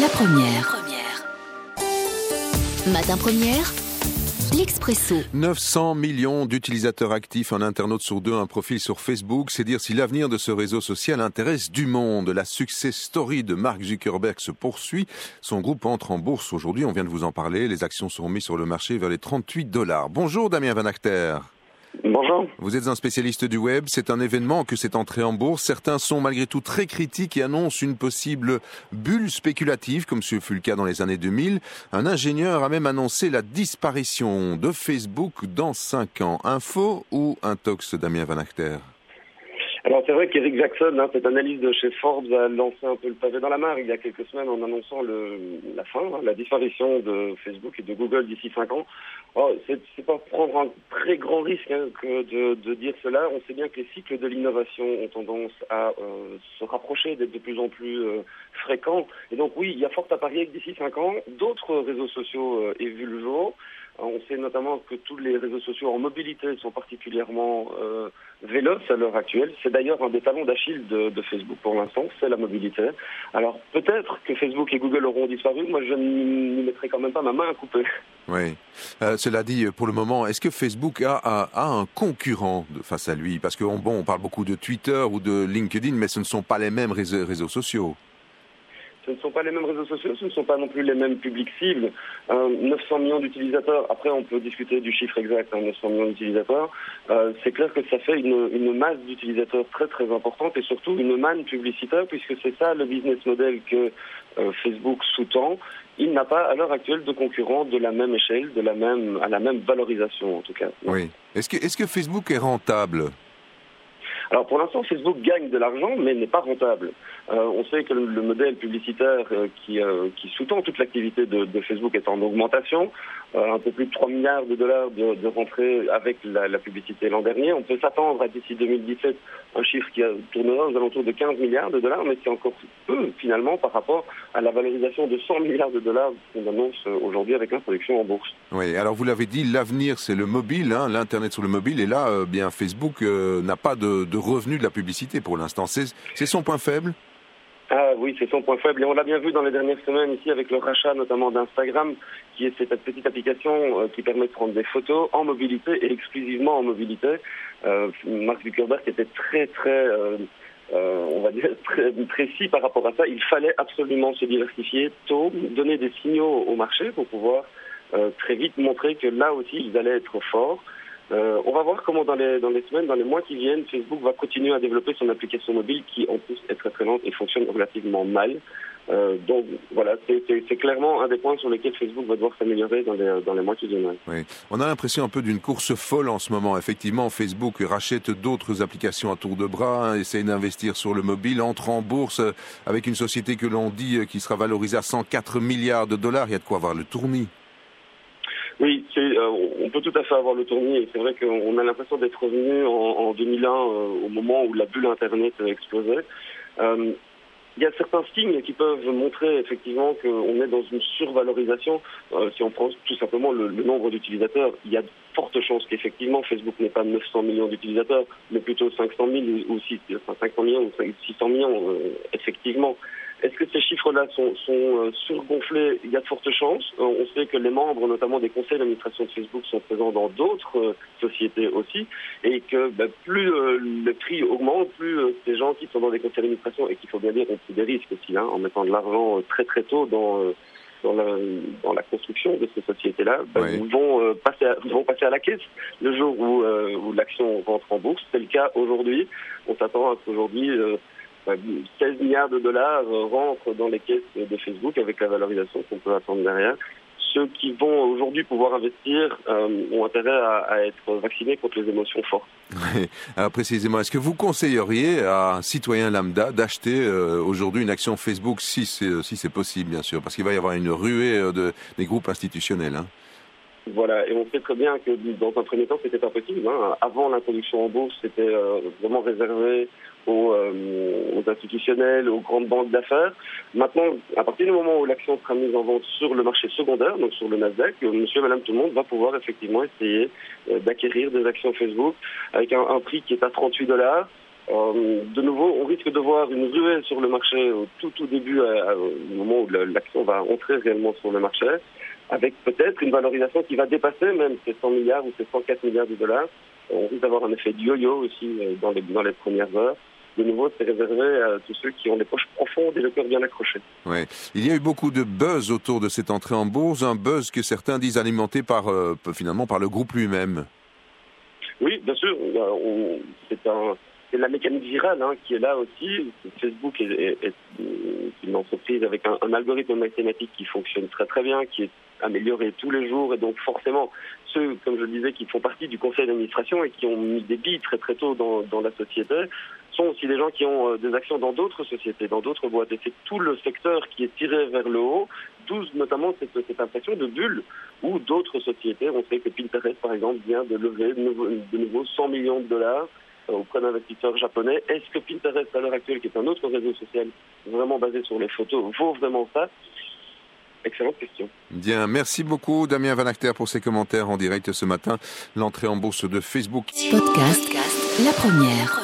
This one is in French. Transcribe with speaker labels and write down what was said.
Speaker 1: La première. Matin première. L'Expresso.
Speaker 2: 900 millions d'utilisateurs actifs, un internaute sur deux, un profil sur Facebook. C'est dire si l'avenir de ce réseau social intéresse du monde. La success story de Mark Zuckerberg se poursuit. Son groupe entre en bourse aujourd'hui. On vient de vous en parler. Les actions sont mises sur le marché vers les 38 dollars. Bonjour Damien Van Acter.
Speaker 3: Bonjour.
Speaker 2: Vous êtes un spécialiste du web. C'est un événement que c'est entré en bourse. Certains sont malgré tout très critiques et annoncent une possible bulle spéculative, comme ce fut le cas dans les années 2000. Un ingénieur a même annoncé la disparition de Facebook dans cinq ans. Info ou un tox, Damien Van Acter
Speaker 3: alors c'est vrai qu'Eric Jackson, hein, cette analyse de chez Forbes, a lancé un peu le pavé dans la mare il y a quelques semaines en annonçant le, la fin, hein, la disparition de Facebook et de Google d'ici cinq ans. Oh, c'est pas prendre un très grand risque hein, que de, de, dire cela. On sait bien que les cycles de l'innovation ont tendance à euh, se rapprocher, d'être de plus en plus euh, fréquents. Et donc oui, il y a fort à parier que d'ici cinq ans, d'autres réseaux sociaux euh, aient vu. On sait notamment que tous les réseaux sociaux en mobilité sont particulièrement euh, véloces à l'heure actuelle. C'est d'ailleurs un des talons d'Achille de, Facebook pour l'instant, c'est la mobilité. Alors peut-être que Facebook et Google auront disparu, moi je n'y mettrai quand même pas ma main à couper.
Speaker 2: Oui. Euh, cela dit, pour le moment, est-ce que Facebook a, un concurrent face à lui? Parce que bon, on parle beaucoup de Twitter ou de LinkedIn, mais ce ne sont pas les mêmes réseaux sociaux
Speaker 3: ce ne sont pas les mêmes réseaux sociaux, ce ne sont pas non plus les mêmes publics cibles. Euh, 900 millions d'utilisateurs, après on peut discuter du chiffre exact, hein, 900 millions d'utilisateurs, euh, c'est clair que ça fait une, masse d'utilisateurs très très importante et surtout une manne publicitaire puisque c'est ça le business model que euh, Facebook sous-tend. Il n'a pas à l'heure actuelle de concurrents de la même échelle, de la même, à la même valorisation en tout cas.
Speaker 2: Oui. Que, est-ce que Facebook est rentable?
Speaker 3: Alors pour l'instant, Facebook gagne de l'argent, mais n'est pas rentable. Euh, on sait que le, le modèle publicitaire euh, qui, euh, qui sous-tend toute l'activité de, Facebook est en augmentation. Un peu plus de 3 milliards de dollars de, de rentrée avec la, publicité l'an dernier. On peut s'attendre à d'ici 2017 un chiffre qui tournera aux alentours de 15 milliards de dollars, mais qui est encore peu finalement par rapport à la valorisation de 100 milliards de dollars qu'on annonce aujourd'hui avec l'introduction en bourse.
Speaker 2: Oui, alors vous l'avez dit, l'avenir c'est le mobile, hein, l'internet sur le mobile, et là, bien Facebook n'a pas de, de revenus de la publicité pour l'instant. C'est son point faible?
Speaker 3: Ah oui, c'est son point faible. Et on l'a bien vu dans les dernières semaines ici avec le rachat notamment d'Instagram, qui est cette petite application euh, qui permet de prendre des photos en mobilité et exclusivement en mobilité. Euh, Mark Zuckerberg était très très, euh, euh, on va dire très précis par rapport à ça. Il fallait absolument se diversifier tôt, donner des signaux au marché pour pouvoir très vite montrer que là aussi ils allaient être forts. Euh, on va voir comment dans les, semaines, dans les mois qui viennent, Facebook va continuer à développer son application mobile qui en plus est très très lente et fonctionne relativement mal. Euh, donc voilà, c'est clairement un des points sur lesquels Facebook va devoir s'améliorer dans les, mois qui viennent.
Speaker 2: Oui. On a l'impression un peu d'une course folle en ce moment. Effectivement, Facebook rachète d'autres applications à tour de bras, hein, essaye d'investir sur le mobile, entre en bourse avec une société que l'on dit euh, qui sera valorisée à 104 milliards de dollars. Il y a de quoi avoir le tournis.
Speaker 3: Oui, euh, on peut tout à fait avoir le tournis et c'est vrai qu'on a l'impression d'être revenu en, en 2001 euh, au moment où la bulle Internet explosait. Euh, il y a certains signes qui peuvent montrer effectivement qu'on est dans une survalorisation. Si on prend tout simplement le, nombre d'utilisateurs, il y a de fortes chances qu'effectivement Facebook n'ait pas 900 millions d'utilisateurs, mais plutôt 500 000 ou, 6, enfin 500 millions ou 600 millions, effectivement. Est-ce que ces chiffres-là sont, sont euh, surgonflés? Il y a de fortes chances. Euh, on sait que les membres, notamment des conseils d'administration de Facebook, sont présents dans d'autres euh, sociétés aussi, et que bah, plus euh, le prix augmente, plus euh, ces gens qui sont dans des conseils d'administration et qu'il faut bien dire ont pris des risques aussi, hein, en mettant de l'argent très très tôt dans dans la, dans la construction de ces sociétés-là, bah,
Speaker 2: Oui.
Speaker 3: vont, euh, passer à, vont passer à la caisse le jour où, euh, où l'action rentre en bourse. C'est le cas aujourd'hui. On s'attend à ce qu'aujourd'hui, euh, 16 milliards de dollars euh, rentrent dans les caisses de Facebook avec la valorisation qu'on peut attendre derrière. Ceux qui vont aujourd'hui pouvoir investir euh, ont intérêt à, être vaccinés contre les émotions fortes.
Speaker 2: Alors précisément, est-ce que vous conseilleriez à un citoyen lambda d'acheter euh, aujourd'hui une action Facebook si c'est si c'est possible, bien sûr, parce qu'il va y avoir une ruée de, des groupes institutionnels. Hein.
Speaker 3: Voilà, et on sait très bien que dans un premier temps, c'était pas possible. Hein. Avant l'introduction en bourse, c'était euh, vraiment réservé aux, euh, aux, institutionnels, aux grandes banques d'affaires. Maintenant, à partir du moment où l'action sera mise en vente sur le marché secondaire, donc sur le Nasdaq, euh, monsieur et madame tout le monde va pouvoir effectivement essayer euh, d'acquérir des actions Facebook avec un, un, prix qui est à 38 dollars. Euh, de nouveau, on risque de voir une ruée sur le marché au tout, tout début, au moment où l'action va entrer réellement sur le marché, avec peut-être une valorisation qui va dépasser même ces 100 milliards ou ces 104 milliards de dollars. On risque d'avoir un effet de yo-yo aussi euh, dans les, dans les premières heures de nouveau, c'est réservé à tous ceux qui ont les poches profondes et le cœur bien accroché.
Speaker 2: Ouais. Il y a eu beaucoup de buzz autour de cette entrée en bourse, un buzz que certains disent alimenté par, euh, finalement par le groupe lui-même.
Speaker 3: Oui, bien sûr. C'est un, la mécanique virale hein, qui est là aussi. Facebook est, une entreprise avec un, un, algorithme mathématique qui fonctionne très très bien, qui est amélioré tous les jours, et donc forcément ceux, comme je le disais, qui font partie du conseil d'administration et qui ont mis des billes très très tôt dans, dans la société, sont aussi des gens qui ont euh, des actions dans d'autres sociétés, dans d'autres boîtes. Et c'est tout le secteur qui est tiré vers le haut, d'où notamment cette, cette, impression de bulle où d'autres sociétés, on sait que Pinterest par exemple vient de lever de nouveau, de nouveau 100 millions de dollars euh, auprès d'investisseurs japonais. Est-ce que Pinterest à l'heure actuelle, qui est un autre réseau social vraiment basé sur les photos, vaut vraiment ça? Excellente question.
Speaker 2: Bien, merci beaucoup Damien Van Acter pour ses commentaires en direct ce matin. L'entrée en bourse de Facebook.
Speaker 1: Podcast, la première.